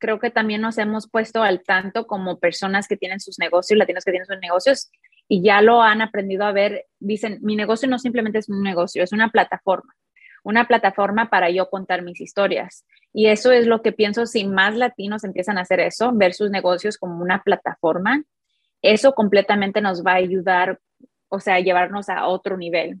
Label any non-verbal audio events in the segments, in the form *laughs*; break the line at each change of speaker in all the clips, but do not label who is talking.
creo que también nos hemos puesto al tanto como personas que tienen sus negocios, latinos que tienen sus negocios y ya lo han aprendido a ver, dicen, mi negocio no simplemente es un negocio, es una plataforma, una plataforma para yo contar mis historias. Y eso es lo que pienso, si más latinos empiezan a hacer eso, ver sus negocios como una plataforma, eso completamente nos va a ayudar, o sea, a llevarnos a otro nivel.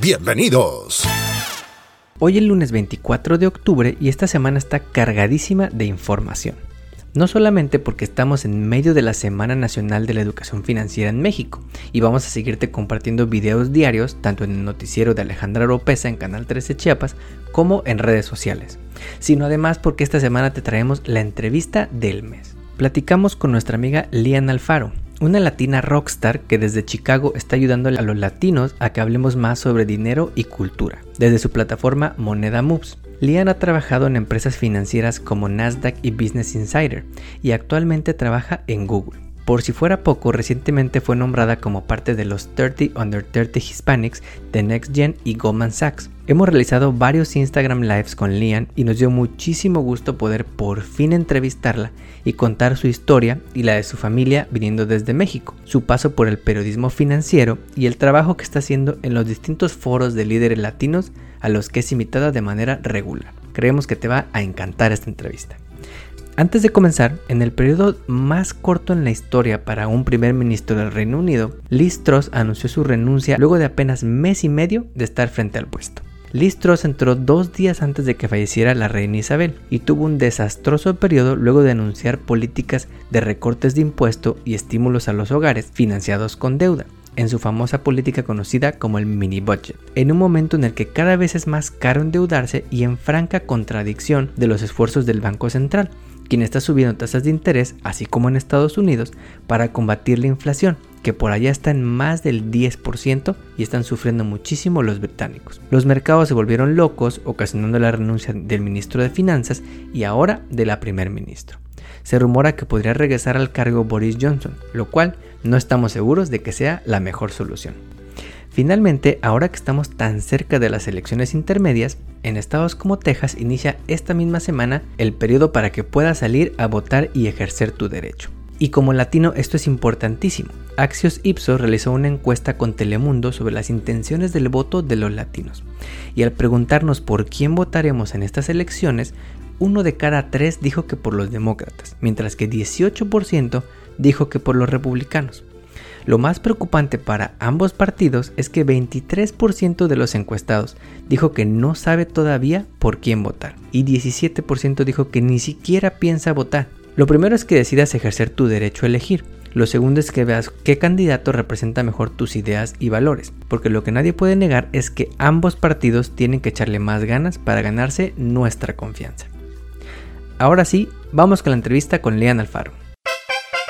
Bienvenidos.
Hoy es el lunes 24 de octubre y esta semana está cargadísima de información. No solamente porque estamos en medio de la Semana Nacional de la Educación Financiera en México y vamos a seguirte compartiendo videos diarios tanto en el noticiero de Alejandra Oropesa en Canal 13 Chiapas como en redes sociales, sino además porque esta semana te traemos la entrevista del mes. Platicamos con nuestra amiga Lian Alfaro, una latina rockstar que desde Chicago está ayudando a los latinos a que hablemos más sobre dinero y cultura, desde su plataforma Moneda Moves. Lian ha trabajado en empresas financieras como Nasdaq y Business Insider y actualmente trabaja en Google. Por si fuera poco, recientemente fue nombrada como parte de los 30 Under 30 Hispanics de Next Gen y Goldman Sachs. Hemos realizado varios Instagram Lives con Lian y nos dio muchísimo gusto poder por fin entrevistarla y contar su historia y la de su familia viniendo desde México, su paso por el periodismo financiero y el trabajo que está haciendo en los distintos foros de líderes latinos a los que es invitada de manera regular. Creemos que te va a encantar esta entrevista. Antes de comenzar, en el periodo más corto en la historia para un primer ministro del Reino Unido, Liz Truss anunció su renuncia luego de apenas mes y medio de estar frente al puesto. Liz Truss entró dos días antes de que falleciera la reina Isabel y tuvo un desastroso periodo luego de anunciar políticas de recortes de impuesto y estímulos a los hogares financiados con deuda en su famosa política conocida como el mini budget, en un momento en el que cada vez es más caro endeudarse y en franca contradicción de los esfuerzos del Banco Central, quien está subiendo tasas de interés, así como en Estados Unidos, para combatir la inflación, que por allá está en más del 10% y están sufriendo muchísimo los británicos. Los mercados se volvieron locos, ocasionando la renuncia del ministro de Finanzas y ahora de la primer ministro. Se rumora que podría regresar al cargo Boris Johnson, lo cual no estamos seguros de que sea la mejor solución. Finalmente, ahora que estamos tan cerca de las elecciones intermedias, en estados como Texas inicia esta misma semana el periodo para que puedas salir a votar y ejercer tu derecho. Y como latino esto es importantísimo. Axios Ipsos realizó una encuesta con Telemundo sobre las intenciones del voto de los latinos. Y al preguntarnos por quién votaremos en estas elecciones, uno de cada tres dijo que por los demócratas, mientras que 18% dijo que por los republicanos. Lo más preocupante para ambos partidos es que 23% de los encuestados dijo que no sabe todavía por quién votar y 17% dijo que ni siquiera piensa votar. Lo primero es que decidas ejercer tu derecho a elegir. Lo segundo es que veas qué candidato representa mejor tus ideas y valores, porque lo que nadie puede negar es que ambos partidos tienen que echarle más ganas para ganarse nuestra confianza. Ahora sí, vamos con la entrevista con Lean Alfaro.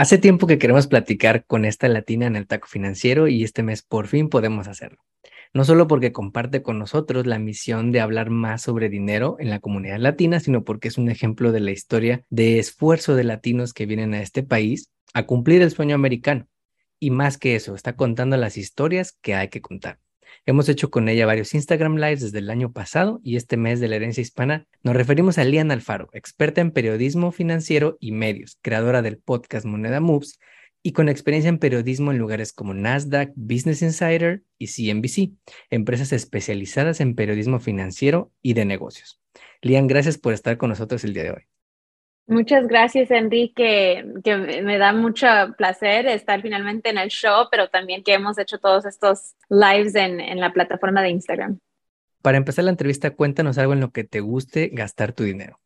Hace tiempo que queremos platicar con esta latina en el taco financiero y este mes por fin podemos hacerlo. No solo porque comparte con nosotros la misión de hablar más sobre dinero en la comunidad latina, sino porque es un ejemplo de la historia de esfuerzo de latinos que vienen a este país a cumplir el sueño americano. Y más que eso, está contando las historias que hay que contar. Hemos hecho con ella varios Instagram Lives desde el año pasado y este mes de la herencia hispana nos referimos a Lian Alfaro, experta en periodismo financiero y medios, creadora del podcast Moneda Moves y con experiencia en periodismo en lugares como Nasdaq, Business Insider y CNBC, empresas especializadas en periodismo financiero y de negocios. Lian, gracias por estar con nosotros el día de hoy.
Muchas gracias, Enrique, que me da mucho placer estar finalmente en el show, pero también que hemos hecho todos estos lives en, en la plataforma de Instagram.
Para empezar la entrevista, cuéntanos algo en lo que te guste gastar tu dinero.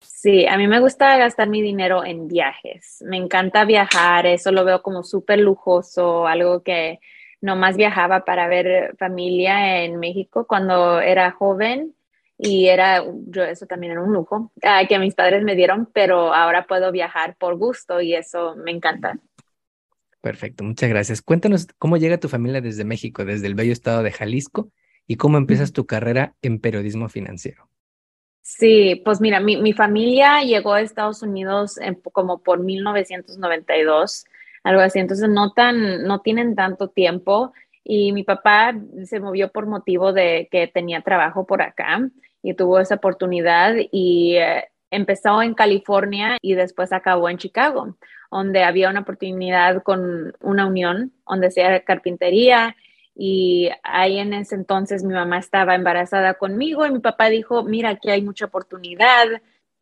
Sí, a mí me gusta gastar mi dinero en viajes. Me encanta viajar, eso lo veo como súper lujoso, algo que nomás viajaba para ver familia en México cuando era joven y era, yo eso también era un lujo uh, que mis padres me dieron, pero ahora puedo viajar por gusto y eso me encanta.
Perfecto, muchas gracias. Cuéntanos cómo llega tu familia desde México, desde el bello estado de Jalisco, y cómo empiezas tu carrera en periodismo financiero.
Sí, pues mira, mi, mi familia llegó a Estados Unidos en, como por 1992, algo así, entonces no tan, no tienen tanto tiempo y mi papá se movió por motivo de que tenía trabajo por acá y tuvo esa oportunidad y eh, empezó en California y después acabó en Chicago, donde había una oportunidad con una unión donde hacía carpintería y ahí en ese entonces mi mamá estaba embarazada conmigo y mi papá dijo, mira, aquí hay mucha oportunidad,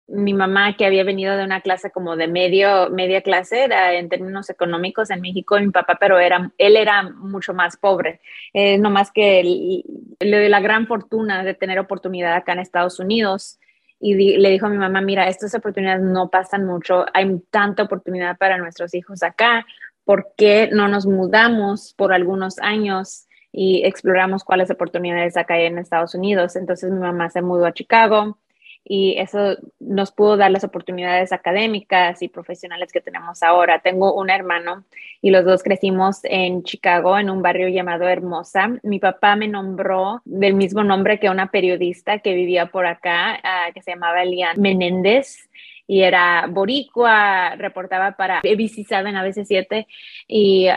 mi mamá que había venido de una clase como de medio, media clase era en términos económicos en México, mi papá, pero era, él era mucho más pobre, eh, no más que le la gran fortuna de tener oportunidad acá en Estados Unidos. Y le dijo a mi mamá, mira, estas oportunidades no pasan mucho, hay tanta oportunidad para nuestros hijos acá, ¿por qué no nos mudamos por algunos años y exploramos cuáles oportunidades acá hay en Estados Unidos? Entonces mi mamá se mudó a Chicago y eso nos pudo dar las oportunidades académicas y profesionales que tenemos ahora. Tengo un hermano y los dos crecimos en Chicago, en un barrio llamado Hermosa. Mi papá me nombró del mismo nombre que una periodista que vivía por acá, ah, que se llamaba Elian Menéndez y era boricua, reportaba para ABC7 en ABC7 y,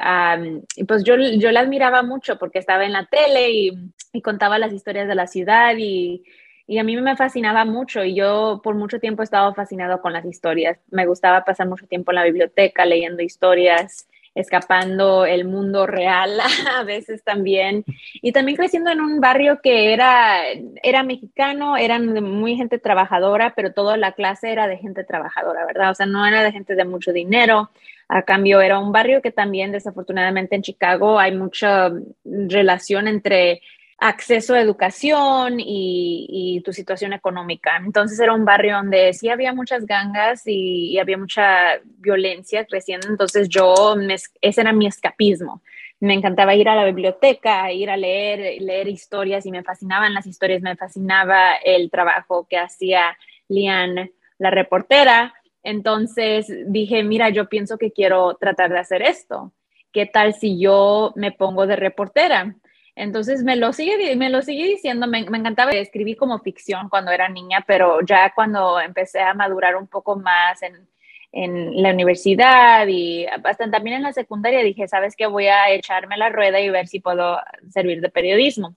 y pues yo, yo la admiraba mucho porque estaba en la tele y, y contaba las historias de la ciudad y y a mí me fascinaba mucho y yo por mucho tiempo he estado fascinado con las historias. Me gustaba pasar mucho tiempo en la biblioteca leyendo historias, escapando el mundo real *laughs* a veces también. Y también creciendo en un barrio que era, era mexicano, eran muy gente trabajadora, pero toda la clase era de gente trabajadora, ¿verdad? O sea, no era de gente de mucho dinero. A cambio, era un barrio que también desafortunadamente en Chicago hay mucha relación entre acceso a educación y, tu situación económica. Entonces era un barrio donde sí había muchas gangas y, había mucha violencia creciendo. Entonces yo, ese era mi escapismo. Me encantaba ir a la biblioteca, ir a leer, leer historias y me fascinaban las historias, me fascinaba el trabajo que hacía Lian, la reportera. Entonces dije, mira, yo pienso que quiero tratar de hacer esto. ¿Qué tal si yo me pongo de reportera? Entonces me lo sigue, me lo sigue diciendo, me, encantaba escribir como ficción cuando era niña, pero ya cuando empecé a madurar un poco más en, la universidad y hasta también en la secundaria dije, sabes que voy a echarme la rueda y ver si puedo servir de periodismo.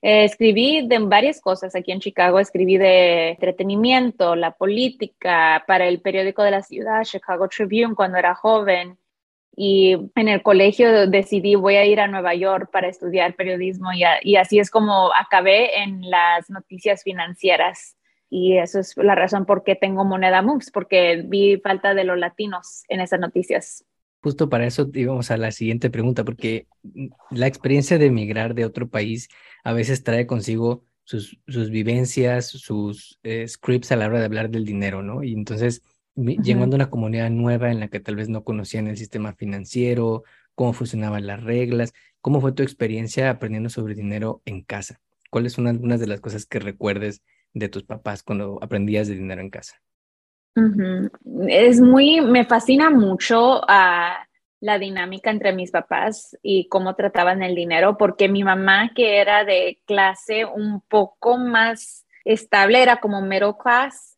escribí de varias cosas aquí en Chicago, escribí de entretenimiento, la política, para el periódico de la ciudad, Chicago Tribune, cuando era joven y en el colegio decidí voy a ir a Nueva York para estudiar periodismo y, así es como acabé en las noticias financieras. Y eso es la razón por qué tengo Moneda Moves, porque vi falta de los latinos en esas noticias.
Justo para eso íbamos a la siguiente pregunta, porque la experiencia de emigrar de otro país a veces trae consigo sus, sus vivencias, sus eh, scripts a la hora de hablar del dinero, ¿no? Y entonces llegando a una comunidad nueva en la que tal vez no conocían el sistema financiero, cómo funcionaban las reglas. ¿Cómo fue tu experiencia aprendiendo sobre dinero en casa? ¿Cuáles son algunas de las cosas que recuerdes de tus papás cuando aprendías de dinero en casa?
Es muy, me fascina mucho ah, la dinámica entre mis papás y cómo trataban el dinero, porque mi mamá, que era de clase un poco más estable, era como middle class,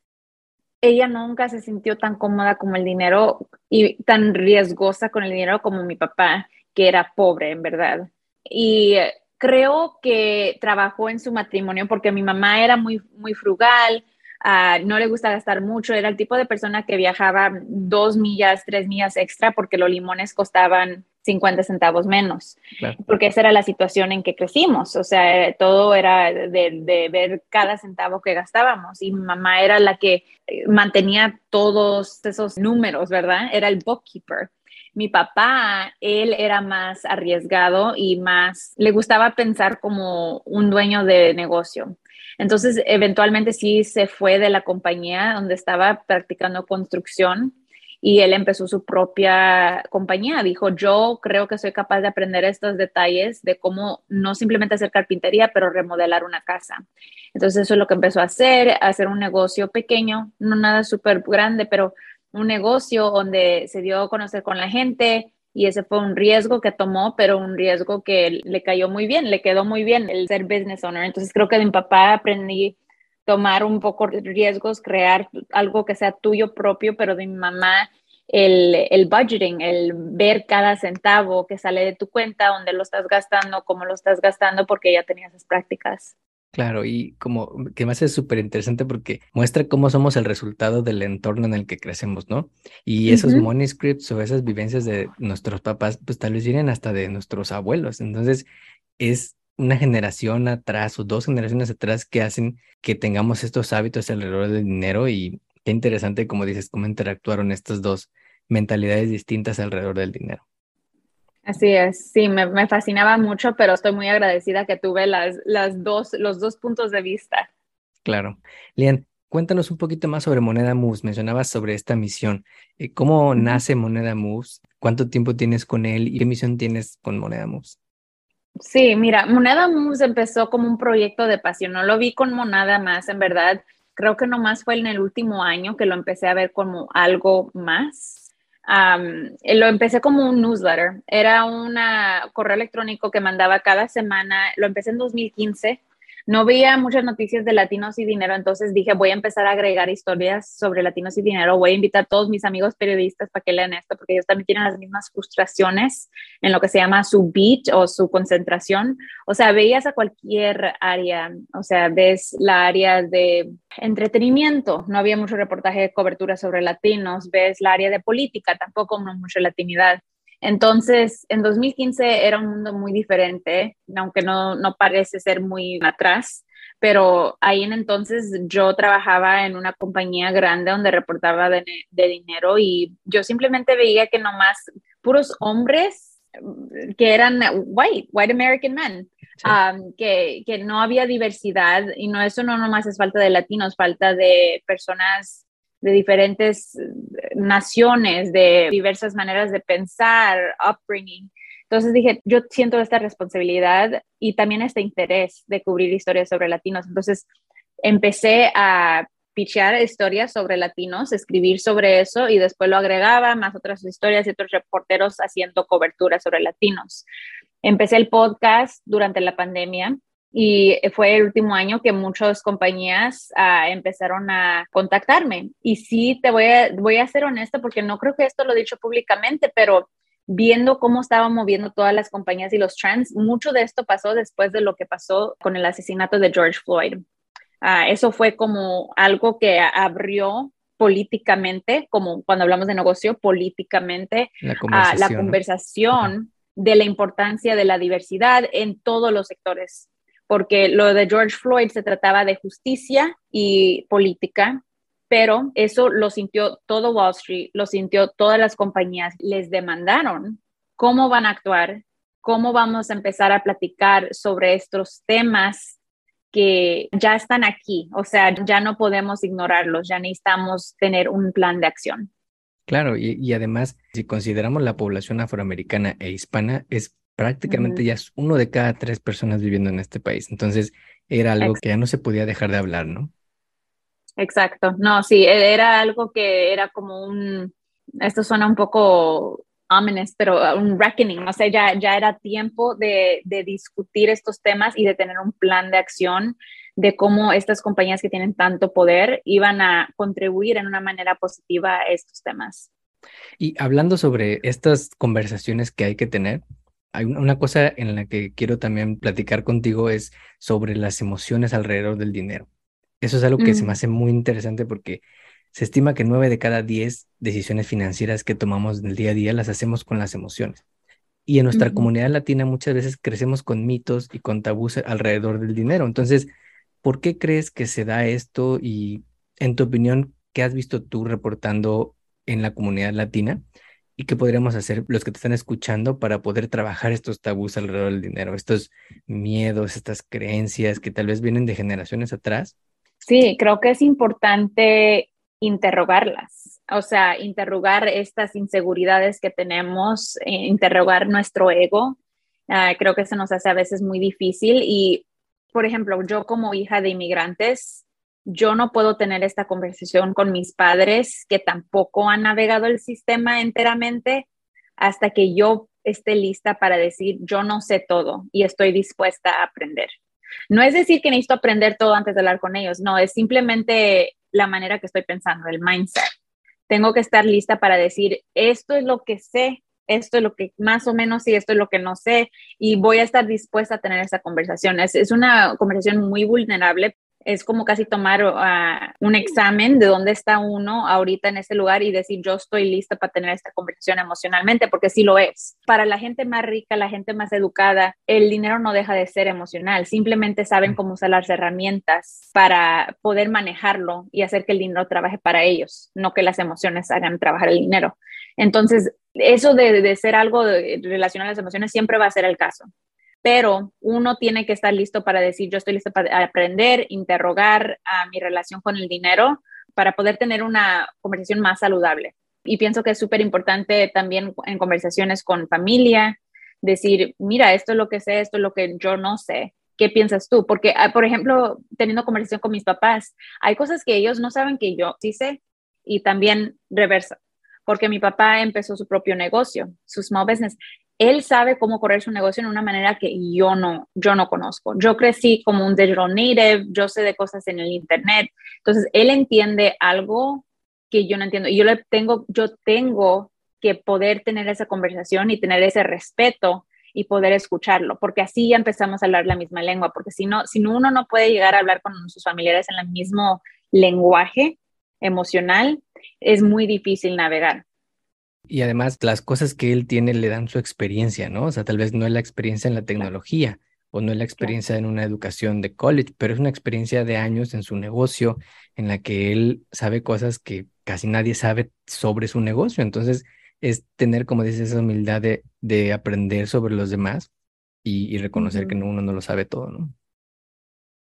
ella nunca se sintió tan cómoda como el dinero y tan riesgosa con el dinero como mi papá, que era pobre, en verdad. Y creo que trabajó en su matrimonio porque mi mamá era muy, muy frugal, ah, no le gusta gastar mucho, era el tipo de persona que viajaba dos millas, tres millas extra porque los limones costaban 50 centavos menos, porque esa era la situación en que crecimos, o sea, todo era de, ver cada centavo que gastábamos y mi mamá era la que eh, mantenía todos esos números, ¿verdad? Era el bookkeeper. Mi papá, él era más arriesgado y más, le gustaba pensar como un dueño de negocio. Entonces, eventualmente sí se fue de la compañía donde estaba practicando construcción y él empezó su propia compañía. Dijo, yo creo que soy capaz de aprender estos detalles de cómo no simplemente hacer carpintería, pero remodelar una casa. Entonces eso es lo que empezó a hacer, hacer un negocio pequeño, no nada súper grande, pero un negocio donde se dio a conocer con la gente y ese fue un riesgo que tomó, pero un riesgo que le cayó muy bien, le quedó muy bien el ser business owner. Entonces creo que de mi papá aprendí tomar un poco de riesgos, crear algo que sea tuyo propio, pero de mi mamá el, el, budgeting, el ver cada centavo que sale de tu cuenta, dónde lo estás gastando, cómo lo estás gastando, porque ya tenías esas prácticas.
Claro, y como que me hace súper interesante porque muestra cómo somos el resultado del entorno en el que crecemos, ¿no? Y esos money scripts o esas vivencias de nuestros papás, pues tal vez vienen hasta de nuestros abuelos. Entonces, es una generación atrás o dos generaciones atrás que hacen que tengamos estos hábitos alrededor del dinero y qué interesante, como dices, cómo interactuaron estas dos mentalidades distintas alrededor del dinero.
Así es, sí, me, fascinaba mucho, pero estoy muy agradecida que tuve las, las dos, los dos puntos de vista.
Claro. Lian, cuéntanos un poquito más sobre Moneda Moves. Mencionabas sobre esta misión. Eh, ¿Cómo nace Moneda Moves? ¿Cuánto tiempo tienes con él y qué misión tienes con Moneda Moves?
Sí, mira, Moneda Moves empezó como un proyecto de pasión. No lo vi con Monada más, en verdad. Creo que nomás fue en el último año que lo empecé a ver como algo más lo empecé como un newsletter. Era un correo electrónico que mandaba cada semana. Lo empecé en 2015 no veía muchas noticias de latinos y dinero, entonces dije, voy a empezar a agregar historias sobre latinos y dinero, voy a invitar a todos mis amigos periodistas para que lean esto, porque ellos también tienen las mismas frustraciones en lo que se llama su beat o su concentración. O sea, veías a cualquier área, o sea, ves la área de entretenimiento, no había mucho reportaje de cobertura sobre latinos, ves la área de política, tampoco no mucha latinidad. Entonces, en 2015 era un mundo muy diferente, aunque no, no parece ser muy atrás, pero ahí en entonces yo trabajaba en una compañía grande donde reportaba de, dinero y yo simplemente veía que nomás puros hombres mm, que eran white, white American men, um, que, que, no había diversidad y no, eso no nomás es falta de latinos, falta de personas de diferentes eh, naciones, de diversas maneras de pensar, upbringing. Entonces dije, yo siento esta responsabilidad y también este interés de cubrir historias sobre latinos. Entonces empecé a pichear historias sobre latinos, escribir sobre eso y después lo agregaba, más otras historias y otros reporteros haciendo cobertura sobre latinos. Empecé el podcast durante la pandemia y fue el último año que muchas compañías ah, empezaron a contactarme. Y sí, te voy a, voy a ser honesta porque no creo que esto lo he dicho públicamente, pero viendo cómo estaban moviendo todas las compañías y los trends, mucho de esto pasó después de lo que pasó con el asesinato de George Floyd. Ah, eso fue como algo que abrió políticamente, como cuando hablamos de negocio, políticamente, la conversación, la conversación de la importancia de la diversidad en todos los sectores porque lo de George Floyd se trataba de justicia y política, pero eso lo sintió todo Wall Street, lo sintió todas las compañías, les demandaron cómo van a actuar, cómo vamos a empezar a platicar sobre estos temas que ya están aquí, o sea, ya no podemos ignorarlos, ya necesitamos tener un plan de acción.
Claro, y, y además, si consideramos la población afroamericana e hispana, es prácticamente ya es uno de cada tres personas viviendo en este país. Entonces era algo que ya no se podía dejar de hablar, ¿no?
Exacto. No, sí, e, era algo que era como un, esto suena un poco ominous, pero un reckoning, o sea, ya, ya era tiempo de, de discutir estos temas y de tener un plan de acción de cómo estas compañías que tienen tanto poder iban a contribuir en una manera positiva a estos temas.
Y hablando sobre estas conversaciones que hay que tener, hay una cosa en la que quiero también platicar contigo es sobre las emociones alrededor del dinero. Eso es algo que se me mm. hace muy interesante porque se estima que nueve de cada diez decisiones financieras que tomamos en el día a día las hacemos con las emociones. Y en nuestra comunidad latina muchas veces crecemos con mitos y con tabús alrededor del dinero. Entonces, ¿por qué crees que se da esto? Y en tu opinión, ¿qué has visto tú reportando en la comunidad latina? ¿Y qué podríamos hacer los que te están escuchando para poder trabajar estos tabús alrededor del dinero, estos miedos, estas creencias que tal vez vienen de generaciones atrás?
Sí, creo que es importante interrogarlas, o sea, interrogar estas inseguridades que tenemos, eh, interrogar nuestro ego. Ah, creo que se nos hace a veces muy difícil y, por ejemplo, yo como hija de inmigrantes, yo no puedo tener esta conversación con mis padres que tampoco han navegado el sistema enteramente hasta que yo esté lista para decir, yo no sé todo y estoy dispuesta a aprender. No es decir que necesito aprender todo antes de hablar con ellos, no, es simplemente la manera que estoy pensando, el mindset. Tengo que estar lista para decir, esto es lo que sé, esto es lo que más o menos sí, esto es lo que no sé, y voy a estar dispuesta a tener esa conversación. Es, es una conversación muy vulnerable, es como casi tomar ah, un examen de dónde está uno ahorita en ese lugar y decir yo estoy lista para tener esta conversación emocionalmente, porque sí lo es. Para la gente más rica, la gente más educada, el dinero no deja de ser emocional, simplemente saben cómo usar las herramientas para poder manejarlo y hacer que el dinero trabaje para ellos, no que las emociones hagan trabajar el dinero. Entonces, eso de, de ser algo relacionado a las emociones siempre va a ser el caso pero uno tiene que estar listo para decir, yo estoy listo para aprender, interrogar a mi relación con el dinero para poder tener una conversación más saludable. Y pienso que es súper importante también en conversaciones con familia, decir, mira, esto es lo que sé, esto es lo que yo no sé. ¿Qué piensas tú? Porque, ah, por ejemplo, teniendo conversación con mis papás, hay cosas que ellos no saben que yo sí sé y también reversa porque mi papá empezó su propio negocio, su small business él sabe cómo correr su negocio en una manera que yo no, yo no conozco. Yo crecí como un digital native, yo sé de cosas en el internet, entonces él entiende algo que yo no entiendo y yo le tengo, yo tengo que poder tener esa conversación y tener ese respeto y poder escucharlo, porque así ya empezamos a hablar la misma lengua, porque si no, si uno no puede llegar a hablar con sus familiares en el mismo lenguaje emocional, es muy difícil navegar.
Y además las cosas que él tiene le dan su experiencia, ¿no? O sea, tal vez no es la experiencia en la tecnología o no es la experiencia en una educación de college, pero es una experiencia de años en su negocio en la que él sabe cosas que casi nadie sabe sobre su negocio. Entonces, es tener, como dices, esa humildad de, aprender sobre los demás y, reconocer que uno no lo sabe todo, ¿no?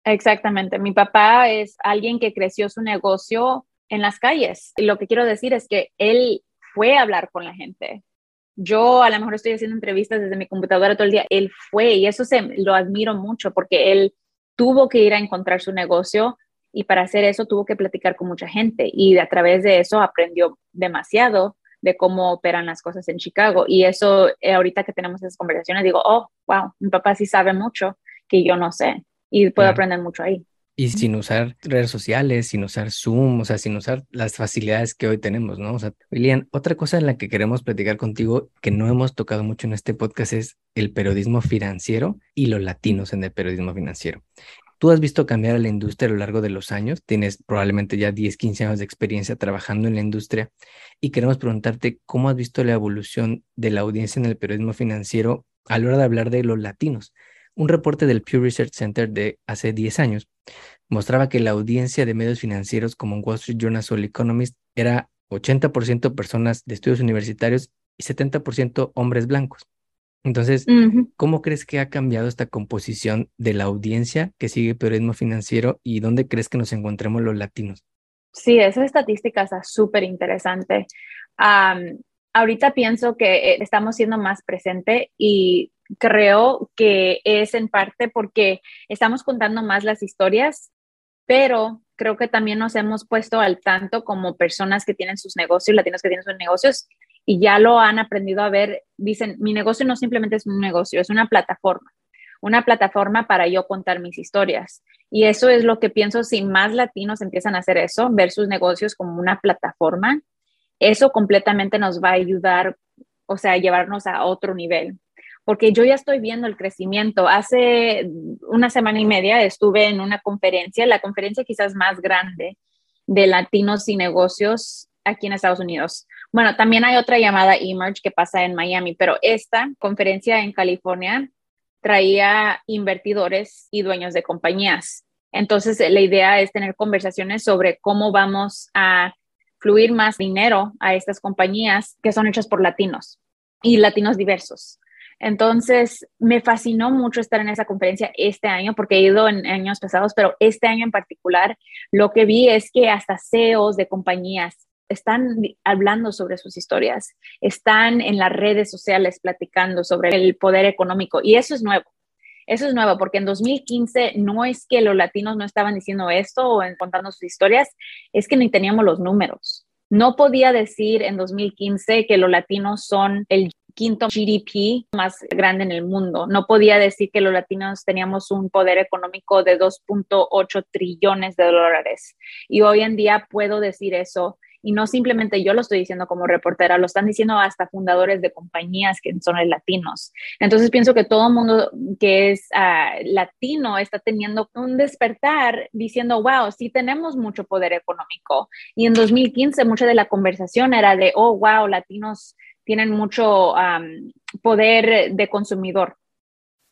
Exactamente. Mi papá es alguien que creció su negocio en las calles. Y lo que quiero decir es que él fue a hablar con la gente. Yo a lo mejor estoy haciendo entrevistas desde mi computadora todo el día. Él fue y eso se, lo admiro mucho porque él tuvo que ir a encontrar su negocio y para hacer eso tuvo que platicar con mucha gente y a través de eso aprendió demasiado de cómo operan las cosas en Chicago. Y eso, eh, ahorita que tenemos esas conversaciones, digo, oh, wow, mi papá sí sabe mucho que yo no sé y puedo aprender mucho ahí.
Y sin usar redes sociales, sin usar Zoom, o sea, sin usar las facilidades que hoy tenemos, ¿no? O sea, William, otra cosa en la que queremos platicar contigo que no hemos tocado mucho en este podcast es el periodismo financiero y los latinos en el periodismo financiero. Tú has visto cambiar a la industria a lo largo de los años, tienes probablemente ya 10, 15 años de experiencia trabajando en la industria y queremos preguntarte cómo has visto la evolución de la audiencia en el periodismo financiero a la hora de hablar de los latinos. Un reporte del Pew Research Center de hace 10 años mostraba que la audiencia de medios financieros como Wall Street Journal o El Economist era 80% personas de estudios universitarios y 70% hombres blancos. Entonces, ¿cómo crees que ha cambiado esta composición de la audiencia que sigue periodismo financiero y dónde crees que nos encontremos los latinos?
Sí, esa estadística está súper interesante. ahorita pienso que eh, estamos siendo más presente y creo que es en parte porque estamos contando más las historias, pero creo que también nos hemos puesto al tanto como personas que tienen sus negocios, latinos que tienen sus negocios y ya lo han aprendido a ver, dicen, mi negocio no simplemente es un negocio, es una plataforma, una plataforma para yo contar mis historias. Y eso es lo que pienso, si más latinos empiezan a hacer eso, ver sus negocios como una plataforma, eso completamente nos va a ayudar, o sea, a llevarnos a otro nivel porque yo ya estoy viendo el crecimiento. Hace una semana y media estuve en una conferencia, la conferencia quizás más grande de latinos y negocios aquí en Estados Unidos. Bueno, también hay otra llamada Emerge que pasa en Miami, pero esta conferencia en California traía invertidores y dueños de compañías. Entonces, la idea es tener conversaciones sobre cómo vamos a fluir más dinero a estas compañías que son hechas por latinos y latinos diversos. Entonces, me fascinó mucho estar en esa conferencia este año porque he ido en años pasados, pero este año en particular, lo que vi es que hasta CEOs de compañías están hablando sobre sus historias, están en las redes sociales platicando sobre el poder económico y eso es nuevo. Eso es nuevo porque en 2015 no es que los latinos no estaban diciendo esto o contando sus historias, es que ni teníamos los números. No podía decir en 2015 que los latinos son el quinto GDP más grande en el mundo. No podía decir que los latinos teníamos un poder económico de 2.8 trillones de dólares. Y hoy en día puedo decir eso. Y no simplemente yo lo estoy diciendo como reportera, lo están diciendo hasta fundadores de compañías que son latinos. Entonces pienso que todo el mundo que es ah, latino está teniendo un despertar diciendo, wow, sí tenemos mucho poder económico. Y en 2015 mucha de la conversación era de, oh, wow, latinos tienen mucho poder de consumidor.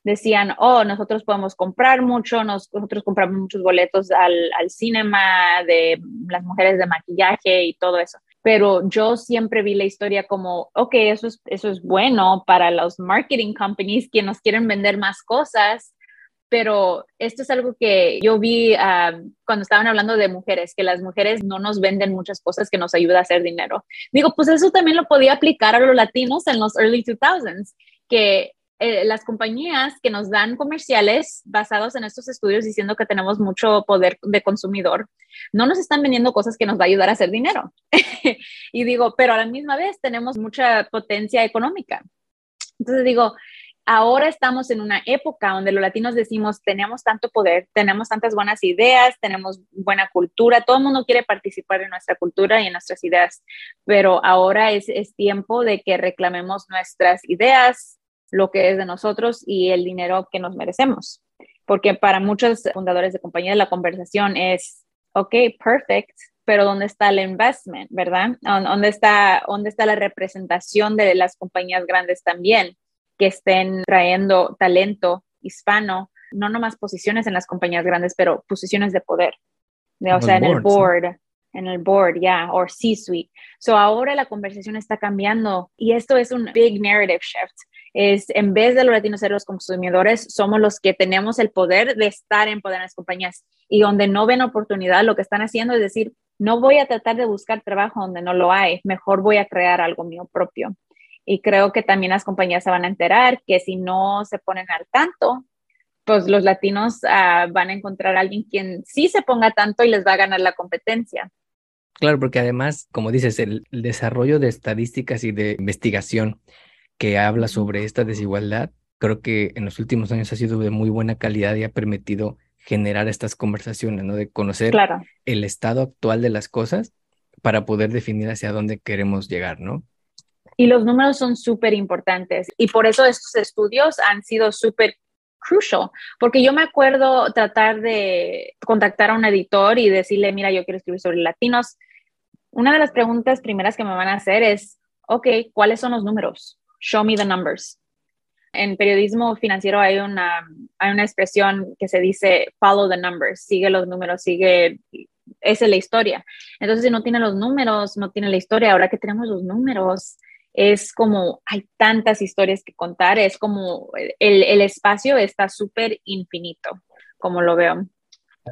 Decían, oh, nosotros podemos comprar mucho, nosotros compramos muchos boletos al, al cinema de las mujeres de maquillaje y todo eso pero yo siempre vi la historia como, ok, eso es, eso es bueno para los marketing companies que nos quieren vender más cosas, pero esto es algo que yo vi ah, cuando estaban hablando de mujeres, que las mujeres no nos venden muchas cosas que nos ayuda a hacer dinero. Digo, pues eso también lo podía aplicar a los latinos en los early 2000s, que eh, las compañías que nos dan comerciales basados en estos estudios diciendo que tenemos mucho poder de consumidor, no nos están vendiendo cosas que nos va a ayudar a hacer dinero. *laughs* y digo, pero a la misma vez tenemos mucha potencia económica. Entonces digo, ahora estamos en una época donde los latinos decimos, tenemos tanto poder, tenemos tantas buenas ideas, tenemos buena cultura, todo el mundo quiere participar en nuestra cultura y en nuestras ideas, pero ahora es, es tiempo de que reclamemos nuestras ideas, lo que es de nosotros y el dinero que nos merecemos. Porque para muchos fundadores de compañías la conversación es, ok, perfect, pero ¿dónde está el investment, verdad? ¿Dónde está, dónde está la representación de las compañías grandes también? Que estén trayendo talento hispano, no nomás posiciones en las compañías grandes, pero posiciones de poder, o sea, en el board, en el board, ya, o C-suite. So ahora la conversación está cambiando y esto es un big narrative shift. Es en vez de los latinos ser los consumidores, somos los que tenemos el poder de estar en poder en las compañías y donde no ven oportunidad, lo que están haciendo es decir, no voy a tratar de buscar trabajo donde no lo hay, mejor voy a crear algo mío propio. Y creo que también las compañías se van a enterar que si no se ponen al tanto, pues los latinos ah, van a encontrar a alguien quien sí se ponga tanto y les va a ganar la competencia.
Claro, porque además, como dices, el, desarrollo de estadísticas y de investigación que habla sobre esta desigualdad, creo que en los últimos años ha sido de muy buena calidad y ha permitido generar estas conversaciones, ¿no? De conocer el estado actual de las cosas para poder definir hacia dónde queremos llegar, ¿no?
Y los números son súper importantes y por eso estos estudios han sido súper crucial, porque yo me acuerdo tratar de contactar a un editor y decirle, mira, yo quiero escribir sobre latinos. Una de las preguntas primeras que me van a hacer es, ok, ¿cuáles son los números? Show me the numbers. En periodismo financiero hay una, hay una expresión que se dice follow the numbers, sigue los números, sigue, esa es la historia. Entonces, si no tiene los números, no tiene la historia. Ahora que tenemos los números, es como hay tantas historias que contar, es como el, el espacio está súper infinito, como lo veo.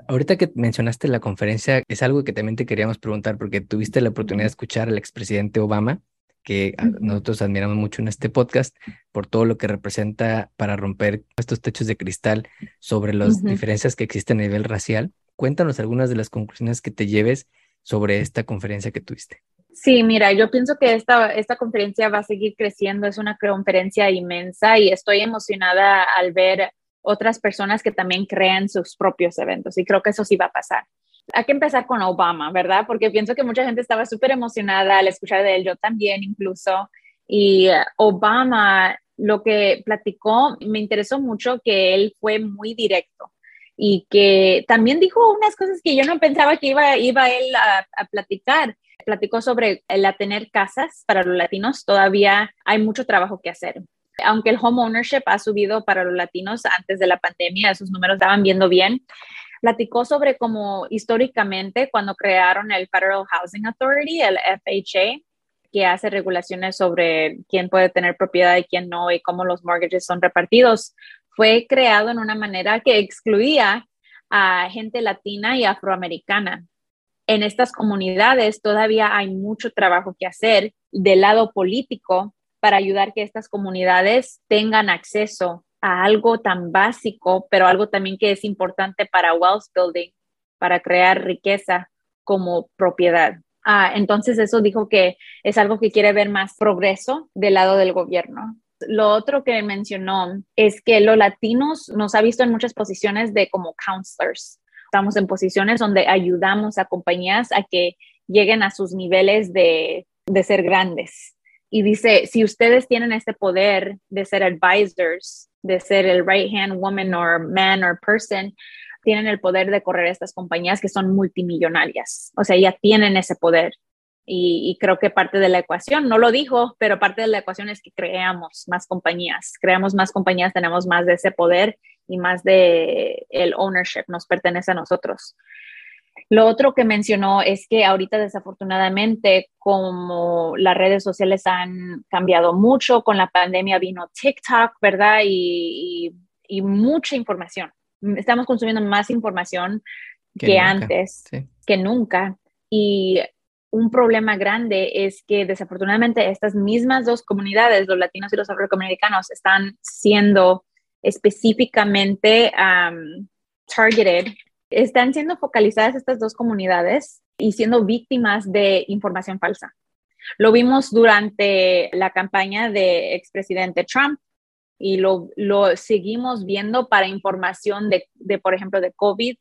Ahorita que mencionaste la conferencia, es algo que también te queríamos preguntar, porque tuviste la oportunidad de escuchar al expresidente Obama, que nosotros admiramos mucho en este podcast, por todo lo que representa para romper estos techos de cristal sobre las diferencias que existen a nivel racial. Cuéntanos algunas de las conclusiones que te lleves sobre esta conferencia que tuviste.
Sí, mira, yo pienso que esta, esta conferencia va a seguir creciendo, es una conferencia inmensa y estoy emocionada al ver otras personas que también crean sus propios eventos y creo que eso sí va a pasar. Hay que empezar con Obama, ¿verdad? Porque pienso que mucha gente estaba súper emocionada al escuchar de él, yo también incluso. Y eh, Obama, lo que platicó, me interesó mucho que él fue muy directo y que también dijo unas cosas que yo no pensaba que iba, iba él a, a platicar Platicó sobre el tener casas para los latinos. Todavía hay mucho trabajo que hacer. Aunque el home ownership ha subido para los latinos antes de la pandemia, esos números estaban viendo bien. Platicó sobre cómo históricamente cuando crearon el Federal Housing Authority, el FHA, que hace regulaciones sobre quién puede tener propiedad y quién no y cómo los mortgages son repartidos, fue creado en una manera que excluía a gente latina y afroamericana. En estas comunidades todavía hay mucho trabajo que hacer del lado político para ayudar que estas comunidades tengan acceso a algo tan básico, pero algo también que es importante para wealth building, para crear riqueza como propiedad. Ah, entonces eso dijo que es algo que quiere ver más progreso del lado del gobierno. Lo otro que mencionó es que los latinos nos ha visto en muchas posiciones de como counselors. Estamos en posiciones donde ayudamos a compañías a que lleguen a sus niveles de, de ser grandes. Y dice, si ustedes tienen este poder de ser advisors, de ser el right hand woman or man or person, tienen el poder de correr estas compañías que son multimillonarias. O sea, ya tienen ese poder. Y, creo que parte de la ecuación, no lo dijo, pero parte de la ecuación es que creamos más compañías, creamos más compañías, tenemos más de ese poder y más de el ownership nos pertenece a nosotros. Lo otro que mencionó es que ahorita desafortunadamente como las redes sociales han cambiado mucho, con la pandemia vino TikTok, ¿verdad? y mucha información estamos consumiendo más información que, antes, que nunca. Y un problema grande es que desafortunadamente estas mismas dos comunidades, los latinos y los afroamericanos, están siendo específicamente targeted, están siendo focalizadas estas dos comunidades y siendo víctimas de información falsa. Lo vimos durante la campaña de expresidente Trump, y lo, seguimos viendo para información de, por ejemplo, de COVID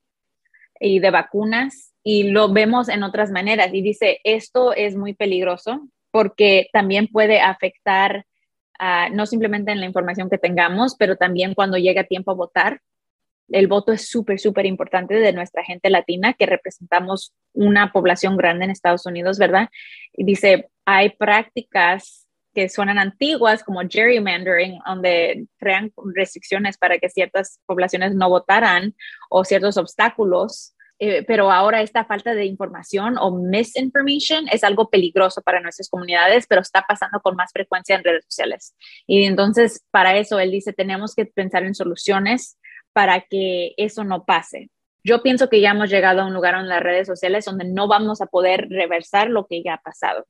y de vacunas y lo vemos en otras maneras. Y dice, esto es muy peligroso porque también puede afectar no simplemente en la información que tengamos, pero también cuando llega tiempo a votar. El voto es súper, súper importante de nuestra gente latina, que representamos una población grande en Estados Unidos, ¿verdad? Y dice, hay prácticas que suenan antiguas, como gerrymandering, donde crean restricciones para que ciertas poblaciones no votaran o ciertos obstáculos. Eh, pero ahora esta falta de información o misinformation es algo peligroso para nuestras comunidades, pero está pasando con más frecuencia en redes sociales. Y entonces, para eso, él dice, tenemos que pensar en soluciones para que eso no pase. Yo pienso que ya hemos llegado a un lugar en las redes sociales donde no vamos a poder reversar lo que ya ha pasado.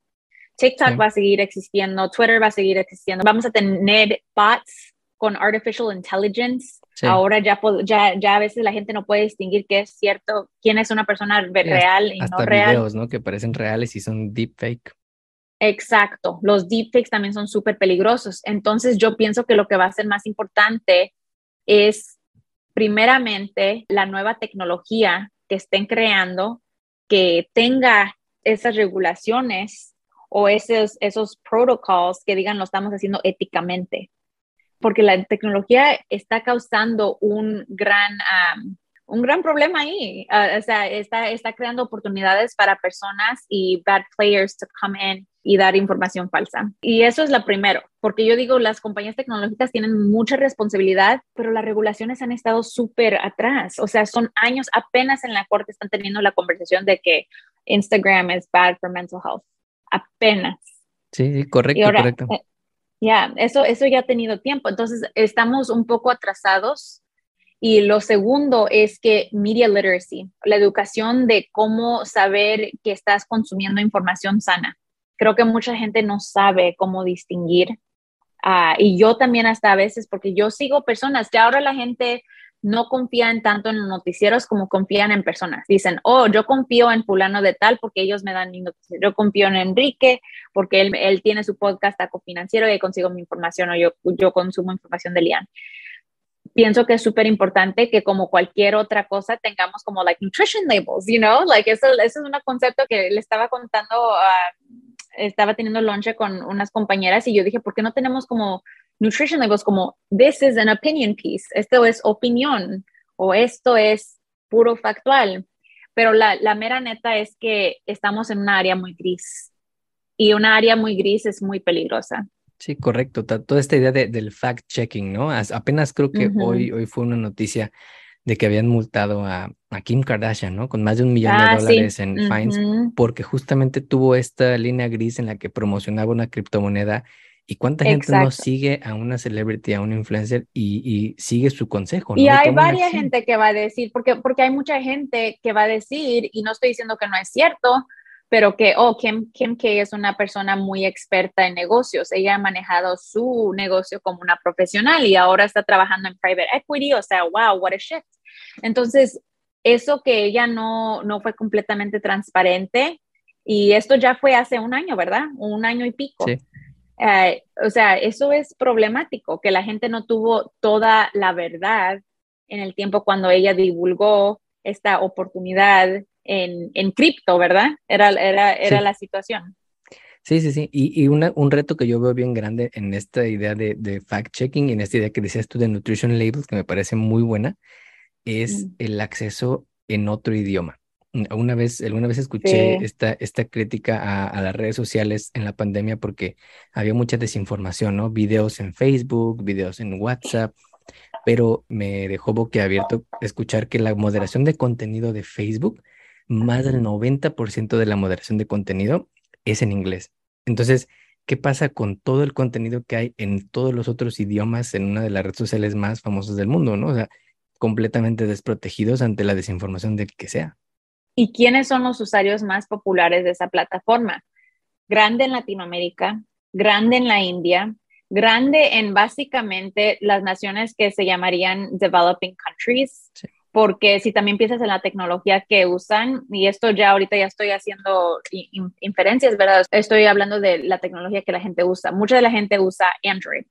TikTok va a seguir existiendo, Twitter va a seguir existiendo. Vamos a tener bots con artificial intelligence. Ahora ya, ya, ya a veces la gente no puede distinguir qué es cierto, quién es una persona real y no real.
videos, ¿no? Que parecen reales y son deepfake.
Exacto, los deepfakes también son súper peligrosos. Entonces yo pienso que lo que va a ser más importante es, primeramente, la nueva tecnología que estén creando, que tenga esas regulaciones o esos, esos protocolos que digan lo estamos haciendo éticamente. Porque la tecnología está causando un gran, un gran problema ahí. Ah, o sea, está, está creando oportunidades para personas y bad players to come in y dar información falsa. Y eso es lo primero, porque yo digo, las compañías tecnológicas tienen mucha responsabilidad, pero las regulaciones han estado súper atrás. O sea, son años, apenas en la corte están teniendo la conversación de que Instagram es bad for mental health apenas.
Sí, correcto, correcto.
Eh, ya, eso, eso ya ha tenido tiempo. Entonces, estamos un poco atrasados. Y lo segundo es que media literacy, la educación de cómo saber que estás consumiendo información sana. Creo que mucha gente no sabe cómo distinguir. Ah, y yo también hasta a veces, porque yo sigo personas que ahora la gente no confían tanto en los noticieros como confían en personas. Dicen, oh, yo confío en fulano de tal porque ellos me dan mi. Yo confío en Enrique porque él, él tiene su podcast Taco Financiero y consigo mi información o yo, yo consumo información de Lian. Pienso que es súper importante que como cualquier otra cosa tengamos como like nutrition labels, you know, like eso, eso es un concepto que le estaba contando, estaba teniendo lunch con unas compañeras y yo dije, ¿por qué no tenemos como nutrition labels como this is an opinion piece, esto es opinión o esto es puro factual, pero la, la mera neta es que estamos en un área muy gris y una área muy gris es muy peligrosa.
Sí, correcto. Toda esta idea de, del fact-checking, ¿no? Apenas creo que hoy, hoy fue una noticia de que habían multado a, a Kim Kardashian, ¿no? Con más de un millón de ah, dólares en fines, porque justamente tuvo esta línea gris en la que promocionaba una criptomoneda. ¿Y cuánta gente no sigue a una celebrity, a un influencer y, y sigue su consejo?
¿no? Y hay varias gente que va a decir, porque, porque hay mucha gente que va a decir, y no estoy diciendo que no es cierto, pero que, oh, Kim, Kim K es una persona muy experta en negocios. Ella ha manejado su negocio como una profesional y ahora está trabajando en private equity. O sea, wow, what a shift. Entonces, eso que ella no, no fue completamente transparente y esto ya fue hace un año, ¿verdad? Un año y pico. Sí. Eh, o sea, eso es problemático, que la gente no tuvo toda la verdad en el tiempo cuando ella divulgó esta oportunidad en, en cripto, ¿verdad? Era, era, era la situación.
Sí, sí, sí. Y, y una, un reto que yo veo bien grande en esta idea de, de fact-checking y en esta idea que decías tú de nutrition labels, que me parece muy buena, es mm. el acceso en otro idioma. Una vez, alguna vez escuché esta, esta crítica a, a, las redes sociales en la pandemia porque había mucha desinformación, ¿no? Videos en Facebook, videos en WhatsApp, pero me dejó boquiabierto escuchar que la moderación de contenido de Facebook más del 90% de la moderación de contenido es en inglés. Entonces, ¿qué pasa con todo el contenido que hay en todos los otros idiomas en una de las redes sociales más famosas del mundo, ¿no? O sea, completamente desprotegidos ante la desinformación de que sea.
¿Y quiénes son los usuarios más populares de esa plataforma? Grande en Latinoamérica, grande en la India, grande en básicamente las naciones que se llamarían developing countries. Sí porque si también piensas en la tecnología que usan, y esto ya ahorita ya estoy haciendo inferencias, ¿verdad? Estoy hablando de la tecnología que la gente usa. Mucha de la gente usa Android.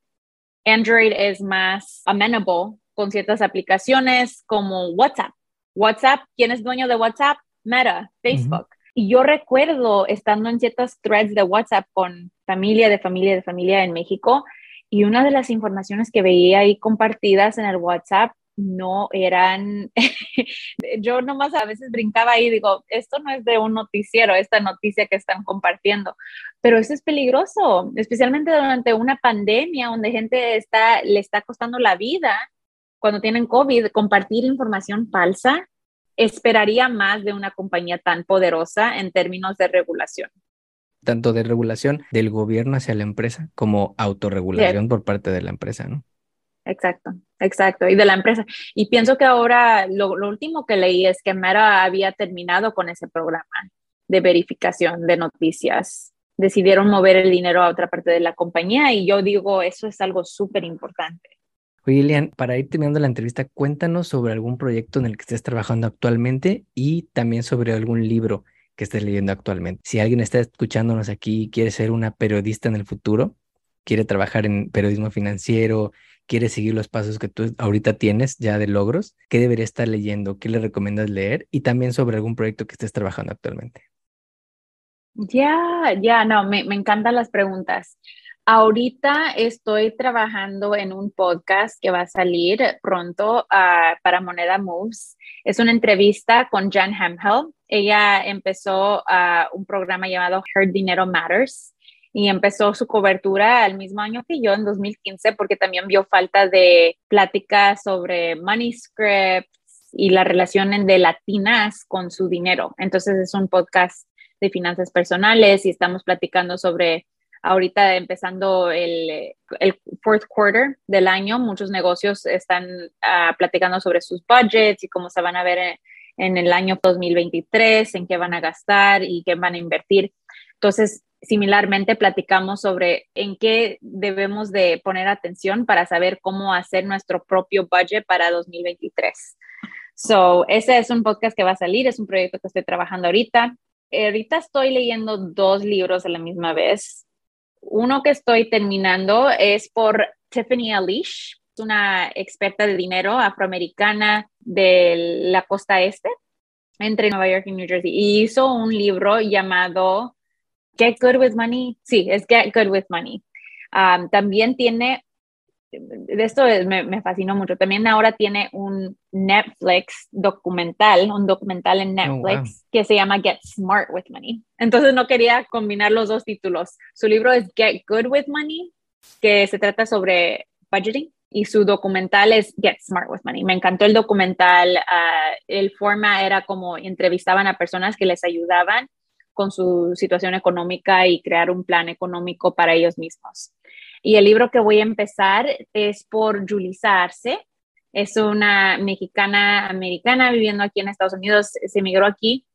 Android es más amenable con ciertas aplicaciones como WhatsApp. WhatsApp, ¿quién es dueño de WhatsApp? Meta, Facebook. Y yo recuerdo estando en ciertas threads de WhatsApp con familia, de familia, de familia en México, y una de las informaciones que veía ahí compartidas en el WhatsApp no eran, *laughs* yo nomás a veces brincaba ahí y digo, esto no es de un noticiero, esta noticia que están compartiendo, pero eso es peligroso, especialmente durante una pandemia donde gente está, le está costando la vida cuando tienen COVID, compartir información falsa, esperaría más de una compañía tan poderosa en términos de regulación
tanto de regulación del gobierno hacia la empresa como autorregulación por parte de la empresa, ¿no?
Exacto, exacto. Y de la empresa. Y pienso que ahora lo, último que leí es que Meta había terminado con ese programa de verificación de noticias. Decidieron mover el dinero a otra parte de la compañía y yo digo, eso es algo súper importante.
Oye, Elian, para ir terminando la entrevista, cuéntanos sobre algún proyecto en el que estés trabajando actualmente y también sobre algún libro que estés leyendo actualmente. Si alguien está escuchándonos aquí y quiere ser una periodista en el futuro, quiere trabajar en periodismo financiero, quieres seguir los pasos que tú ahorita tienes ya de logros, ¿qué debería estar leyendo? ¿Qué le recomiendas leer? Y también sobre algún proyecto que estés trabajando actualmente.
Ya, ya, no, me, me encantan las preguntas. Ahorita estoy trabajando en un podcast que va a salir pronto ah, para Moneda Moves. Es una entrevista con Jan Hemphill. Ella empezó uh, un programa llamado Her Dinero Matters y empezó su cobertura al mismo año que yo, en 2015, porque también vio falta de pláticas sobre money y la relación de latinas con su dinero. Entonces es un podcast de finanzas personales y estamos platicando sobre ahorita empezando el, el fourth quarter del año, muchos negocios están uh, platicando sobre sus budgets y cómo se van a ver en, en el año 2023, en qué van a gastar y qué van a invertir. Entonces, similarmente platicamos sobre en qué debemos de poner atención para saber cómo hacer nuestro propio budget para 2023. So, ese es un podcast que va a salir, es un proyecto que estoy trabajando ahorita. Ahorita estoy leyendo dos libros a la misma vez. Uno que estoy terminando es por Tiffany Alish, una experta de dinero afroamericana de la costa este, entre Nueva York y New Jersey. Y hizo un libro llamado Get Good with Money. Sí, es Get Good with Money. Um, también tiene de esto me, fascinó mucho. También ahora tiene un Netflix documental, un documental en oh, Netflix que se llama Get Smart with Money. Entonces no quería combinar los dos títulos. Su libro es Get Good with Money, que se trata sobre budgeting. Y su documental es Get Smart with Money. Me encantó el documental. Ah, el forma era como entrevistaban a personas que les ayudaban con su situación económica y crear un plan económico para ellos mismos. Y el libro que voy a empezar es por Julie Arce. Es una mexicana americana viviendo aquí en Estados Unidos. Se emigró aquí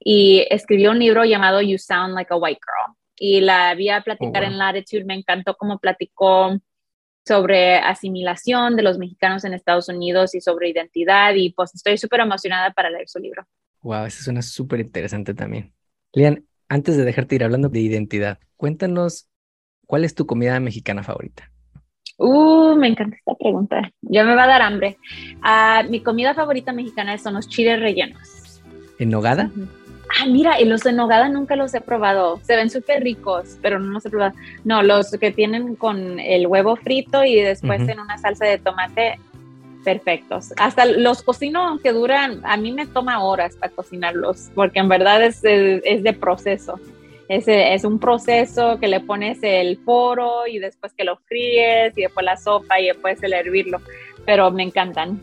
y escribió un libro llamado You Sound Like a White Girl. Y la vi a platicar oh, en Latitude. Me encantó cómo platicó sobre asimilación de los mexicanos en Estados Unidos y sobre identidad. Y pues estoy súper emocionada para leer su libro.
Wow, eso suena súper interesante también. Lian, antes de dejarte ir hablando de identidad, cuéntanos ¿Cuál es tu comida mexicana favorita?
Uh, me encanta esta pregunta. Ya me va a dar hambre. Uh, mi comida favorita mexicana son los chiles rellenos.
¿En nogada?
Ah, mira, y los de nogada nunca los he probado. Se ven súper ricos, pero no los he probado. No, los que tienen con el huevo frito y después en una salsa de tomate, perfectos. Hasta los cocino, aunque duran, a mí me toma horas para cocinarlos, porque en verdad es, es de proceso. Es, es, un proceso que le pones el foro y después que lo fríes y después la sopa y después el hervirlo, pero me encantan.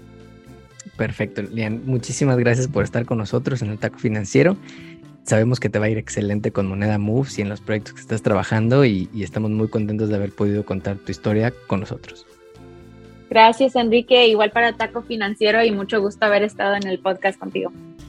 Perfecto, Lian. Muchísimas gracias por estar con nosotros en el Taco Financiero. Sabemos que te va a ir excelente con Moneda Moves y en los proyectos que estás trabajando y, y estamos muy contentos de haber podido contar tu historia con nosotros.
Gracias, Enrique. Igual para Taco Financiero y mucho gusto haber estado en el podcast contigo.